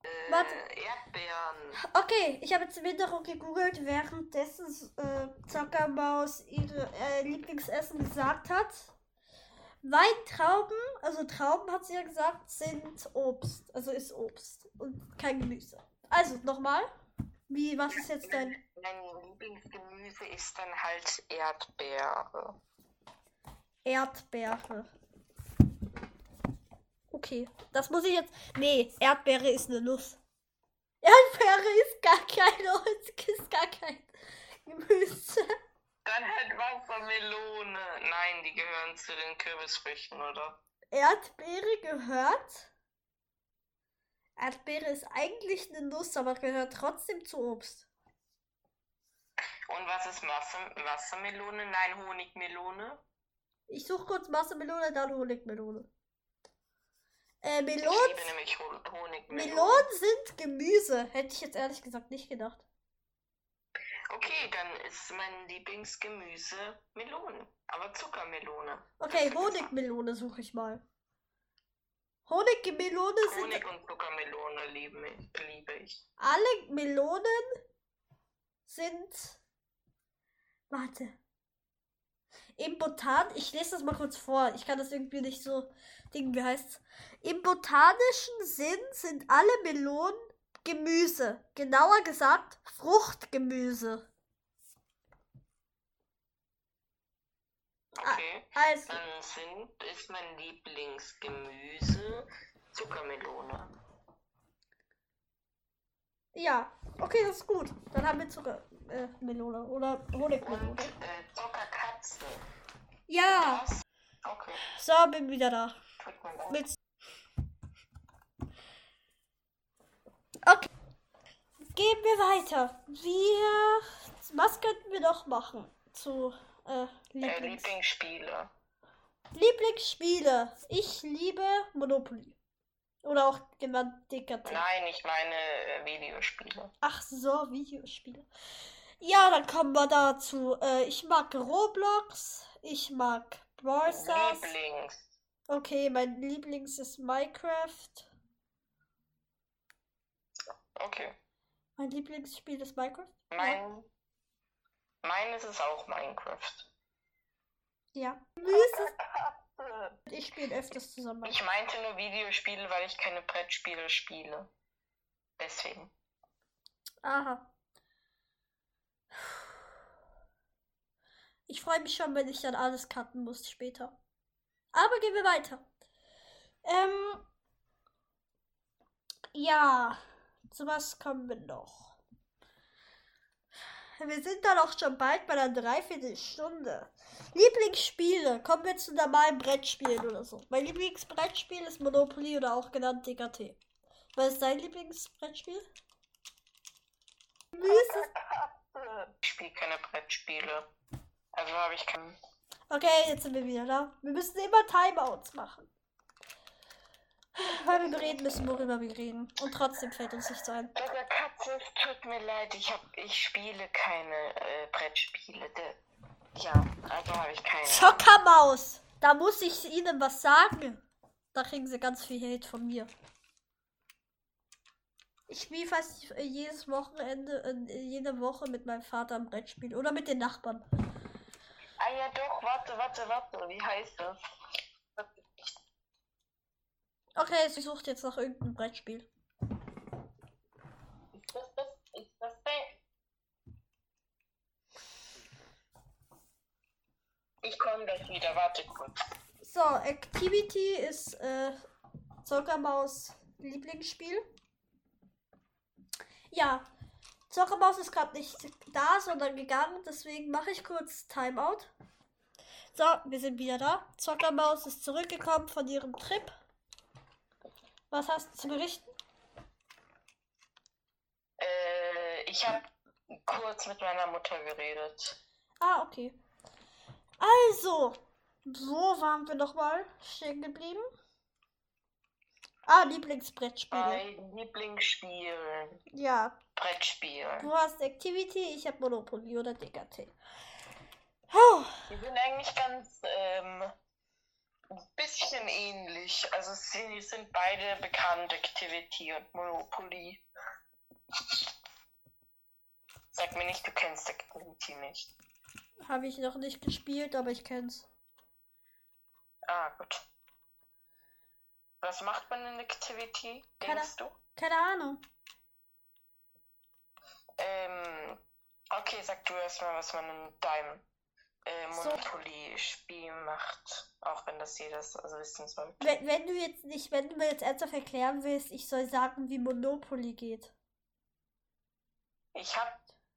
Äh, Warte. Erdbeeren. Okay, ich habe jetzt im Hintergrund gegoogelt, währenddessen äh, Zockermaus ihre äh, Lieblingsessen gesagt hat. Weintrauben, also Trauben hat sie ja gesagt, sind Obst. Also ist Obst und kein Gemüse. Also nochmal. Wie, was ist jetzt dein. Mein Lieblingsgemüse ist dann halt Erdbeere. Erdbeere. Okay, das muss ich jetzt. Nee, Erdbeere ist eine Nuss. Erdbeere ist gar keine, ist gar kein Gemüse. Dann halt Wassermelone. Nein, die gehören zu den Kürbisfrüchten, oder? Erdbeere gehört. Erdbeere ist eigentlich eine Nuss, aber gehört trotzdem zu Obst. Und was ist Wasser Wassermelone? Nein, Honigmelone. Ich suche kurz Wassermelone, dann Honigmelone. Äh, Melonen. Melonen sind Gemüse. Hätte ich jetzt ehrlich gesagt nicht gedacht. Okay, dann ist mein Lieblingsgemüse Melone. Aber Zuckermelone. Okay. Honigmelone suche ich mal. Honigmelone sind Honig und Zuckermelone liebe. Liebe ich. alle Melonen sind. Warte. Im Botan, ich lese das mal kurz vor. Ich kann das irgendwie nicht so. Ding, wie heißt's? Im botanischen Sinn sind alle Melonen Gemüse. Genauer gesagt, Fruchtgemüse. Okay. Also, Dann sind, ist mein Lieblingsgemüse Zuckermelone. ja. Okay, das ist gut. Dann haben wir Zuckermelone äh, Melone oder Honigmelone. Und äh, Zuckerkatze. Ja. Das? Okay, So, bin wieder da. Mit okay. Gehen wir weiter. Wir. Was könnten wir noch machen? Zu äh, Äh, Lieblings Lieblingsspiele. Lieblingsspiele. Ich liebe Monopoly. Oder auch genannt DKT. Nein, ich meine äh, Videospiele. Ach so, Videospiele. Ja, dann kommen wir dazu. Äh, ich mag Roblox. Ich mag Brawl Stars. Lieblings. Okay, mein Lieblings ist Minecraft. Okay. Mein Lieblingsspiel ist Minecraft. Mein, meines ist auch Minecraft. Ja. Ich spiele öfters zusammen. Ich meinte nur Videospiele, weil ich keine Brettspiele spiele. Deswegen. Aha. Ich freue mich schon, wenn ich dann alles cutten muss später. Aber gehen wir weiter. Ähm. Ja. Zu was kommen wir noch? Wir sind dann auch schon bald bei einer Dreiviertelstunde. Lieblingsspiele. Kommen wir zu normalen Brettspielen oder so. Mein Lieblingsbrettspiel ist Monopoly oder auch genannt DKT. Was ist dein Lieblingsbrettspiel? Ich spiele keine Brettspiele. Also habe ich keinen. Okay, jetzt sind wir wieder da. Wir müssen immer Timeouts machen. Weil wir reden müssen, worüber wir reden. Und trotzdem fällt uns nichts ein. Liebe Katze, es tut mir leid, ich, hab, ich spiele keine äh, Brettspiele. De, ja, also habe ich keine. Zockermaus! Da muss ich Ihnen was sagen. Da kriegen Sie ganz viel Hate von mir. Ich spiele fast jedes Wochenende, äh, jede Woche mit meinem Vater am Brettspiel. Oder mit den Nachbarn. Ah ja doch, warte, warte, warte. Wie heißt das? Okay, ich suche jetzt noch irgendein Brettspiel. Ist das das? Ist das das? Ich komme gleich wieder, warte kurz. So, Activity ist äh, Zockermaus Lieblingsspiel. Ja, Zockermaus ist gerade nicht da, sondern gegangen, deswegen mache ich kurz Timeout. So, wir sind wieder da. Zockermaus ist zurückgekommen von ihrem Trip. Was hast du zu berichten? Äh, ich habe kurz mit meiner Mutter geredet. Ah, okay. Also, wo waren wir nochmal stehen geblieben? Ah, Lieblingsbrettspiele. Bei Lieblingsspielen. Ja, Brettspielen. Du hast Activity, ich habe Monopoly oder DKT. Oh, Die sind eigentlich ganz ähm, ein bisschen ähnlich. Also sie sind beide bekannt, Activity und Monopoly. Sag mir nicht, du kennst Activity nicht. habe ich noch nicht gespielt, aber ich kenn's. Ah, gut. Was macht man in Activity, Keine- denkst du? Keine Ahnung. Ähm, okay, sag du erstmal, was man in deinem äh, So. Monopoly-Spiel macht. Auch wenn das jeder so- also wissen sollte. Wenn, wenn du jetzt nicht, wenn du mir jetzt ernsthaft erklären willst, ich soll sagen, wie Monopoly geht. Ich habe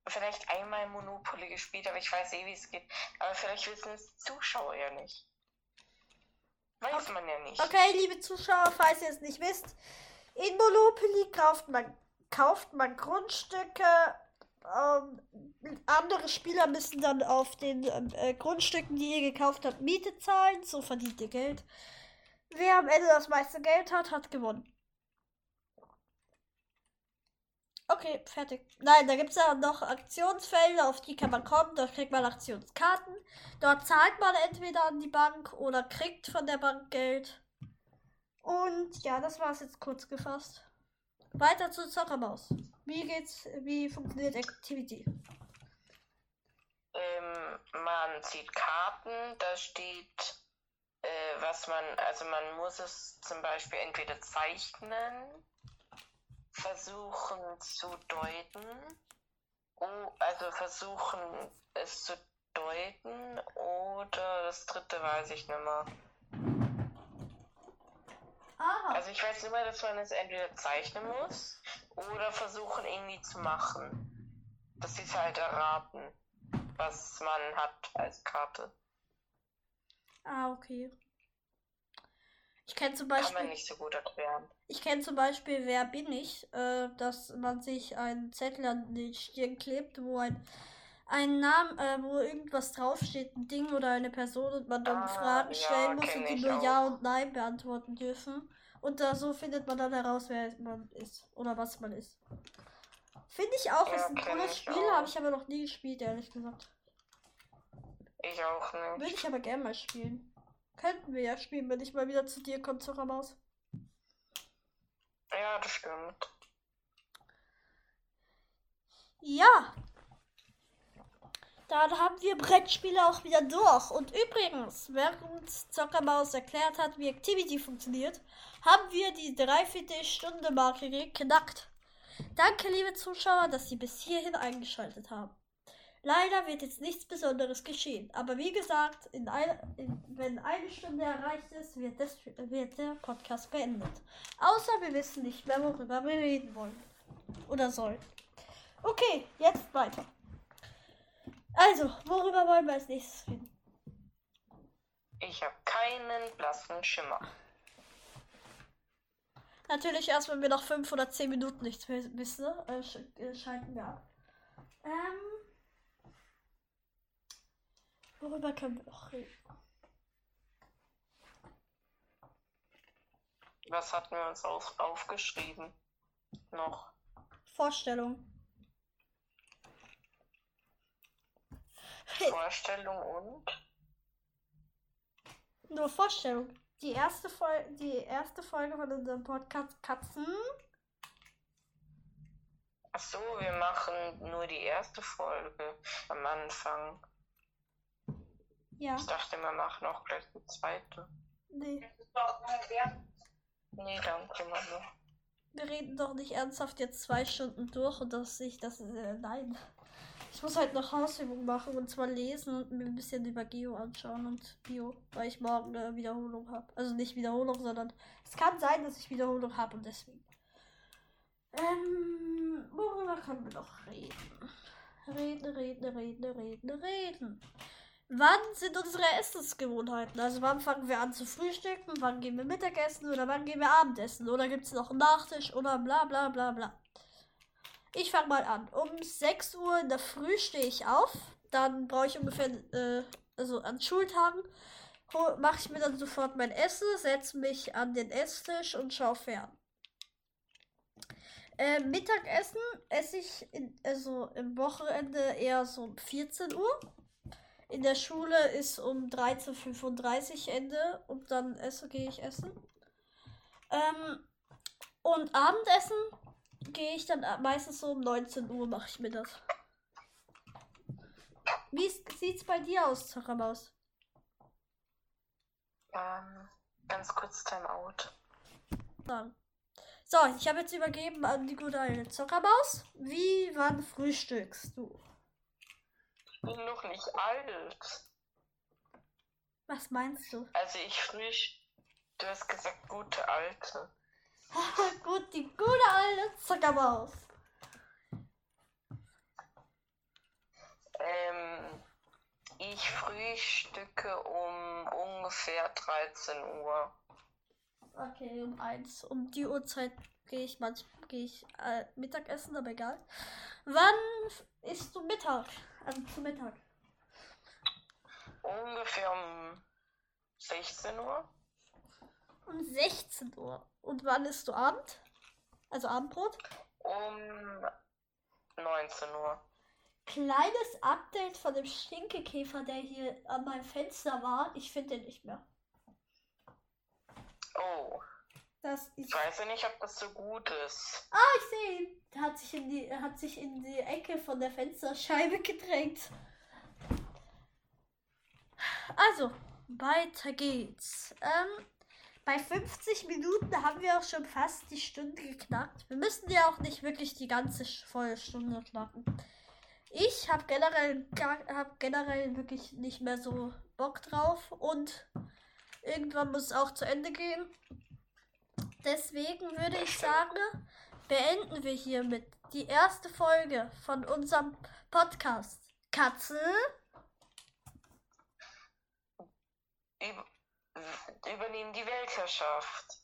vielleicht einmal Monopoly gespielt, aber ich weiß eh, wie es geht. Aber vielleicht wissen es Zuschauer ja nicht. Weiß man ja nicht. Okay, liebe Zuschauer, falls ihr es nicht wisst, in Monopoly kauft man, kauft man Grundstücke. Ähm, andere Spieler müssen dann auf den ähm, äh, Grundstücken, die ihr gekauft habt, Miete zahlen. So verdient ihr Geld. Wer am Ende das meiste Geld hat, hat gewonnen. Okay, fertig. Nein, da gibt es ja noch Aktionsfelder, auf die kann man kommen. Dort kriegt man Aktionskarten. Dort zahlt man entweder an die Bank oder kriegt von der Bank Geld. Und ja, das war es jetzt kurz gefasst. Weiter zu Zockermaus. Wie geht's, wie funktioniert Activity? Ähm, man zieht Karten, da steht, äh, was man, also man muss es zum Beispiel entweder zeichnen, versuchen zu deuten, oh, also versuchen es zu deuten oder das dritte weiß ich nicht mehr. Aha. Also ich weiß immer, dass man es entweder zeichnen muss oder versuchen irgendwie zu machen. Das ist halt erraten, was man hat als Karte. Ah, okay. Ich kenne zum Kann Beispiel. man nicht so gut erklären. Ich kenne zum Beispiel Wer bin ich, äh, dass man sich einen Zettel an den Stirn klebt, wo ein, ein Name, äh, wo irgendwas draufsteht, ein Ding oder eine Person und man dann Ah, Fragen ja, stellen muss kenn und die nur auch. Ja und Nein beantworten dürfen. Und da so findet man dann heraus, wer man ist oder was man ist. Finde ich auch, Ja, ist ein cooles Spiel, habe ich aber noch nie gespielt, ehrlich gesagt. Ich auch Würde nicht. ich aber gerne mal spielen. Könnten wir ja spielen, wenn ich mal wieder zu dir komme, Zuckermaus. Ja, das stimmt. Ja. Dann haben wir Brettspiele auch wieder durch. Und übrigens, während Zockermaus erklärt hat, wie Activity funktioniert, haben wir die Dreiviertelstunde-Marke geknackt. Danke, liebe Zuschauer, dass Sie bis hierhin eingeschaltet haben. Leider wird jetzt nichts Besonderes geschehen. Aber wie gesagt, in ein, in, wenn eine Stunde erreicht ist, wird, das, wird der Podcast beendet. Außer wir wissen nicht mehr, worüber wir reden wollen. Oder sollen. Okay, jetzt weiter. Also, worüber wollen wir als nächstes reden? Ich habe keinen blassen Schimmer. Natürlich erst, wenn wir nach fünf oder zehn Minuten nichts wissen, äh, sch äh, schalten wir ab. Ähm, worüber können wir noch reden? Was hatten wir uns auf, aufgeschrieben? Noch. Vorstellung. Vorstellung und? Nur Vorstellung. Die erste, Fol die erste Folge von unserem Podcast Katzen. Ach so, wir machen nur die erste Folge am Anfang. Ja, Ich dachte, wir machen auch gleich die zweite. nee. Nee, danke, Mama. Wir reden doch nicht ernsthaft jetzt zwei Stunden durch und das nicht, das ist, äh, nein. Ich muss halt noch Hausübungen machen und zwar lesen und mir ein bisschen über Geo anschauen und Bio, weil ich morgen eine Wiederholung habe. Also nicht Wiederholung, sondern es kann sein, dass ich Wiederholung habe und deswegen. Ähm, worüber können wir noch reden? Reden, reden, reden, reden, reden. Wann sind unsere Essensgewohnheiten? Also wann fangen wir an zu frühstücken? Wann gehen wir Mittagessen oder wann gehen wir Abendessen? Oder gibt es noch einen Nachtisch oder bla bla bla bla. Ich fange mal an. Um 6 Uhr in der Früh stehe ich auf. Dann brauche ich ungefähr, äh, also an Schultagen, mache ich mir dann sofort mein Essen, setze mich an den Esstisch und schaue fern. Äh, Mittagessen esse ich in, also im Wochenende eher so um 14 Uhr. In der Schule ist um 13.35 Uhr Ende und dann esse, gehe ich essen. Ähm, und Abendessen gehe ich dann meistens so um 19 Uhr, mache ich mir das. Wie sieht's bei dir aus, Zuckermaus? Ähm, ganz kurz Timeout. So, ich habe jetzt übergeben an die gute alte Zuckermaus. Wie wann frühstückst du? Ich bin noch nicht alt. Was meinst du? Also ich frisch. Du hast gesagt, gute alte. Gut, die gute alte Zuckermaus. Ähm, ich frühstücke um ungefähr 13 Uhr. Okay, um eins. Um die Uhrzeit gehe ich manchmal gehe ich äh, Mittagessen, aber egal. Wann isst du Mittag? Also zu Mittag. Ungefähr um 16 Uhr. Um 16 Uhr. Und wann isst du Abend? Also Abendbrot? Um 19 Uhr. Kleines Update von dem Stinkekäfer, der hier an meinem Fenster war. Ich finde den nicht mehr. Oh, Das ist. ich weiß ja nicht, ob das so gut ist. Ah, ich sehe ihn. Der hat sich in die, er hat sich in die Ecke von der Fensterscheibe gedrängt. Also, weiter geht's. Ähm, bei 50 Minuten haben wir auch schon fast die Stunde geknackt. Wir müssen ja auch nicht wirklich die ganze volle Stunde knacken. Ich habe generell, hab generell wirklich nicht mehr so Bock drauf und irgendwann muss es auch zu Ende gehen. Deswegen würde ich sagen, beenden wir hiermit die erste Folge von unserem Podcast. Katze. Über, übernehmen die Weltherrschaft.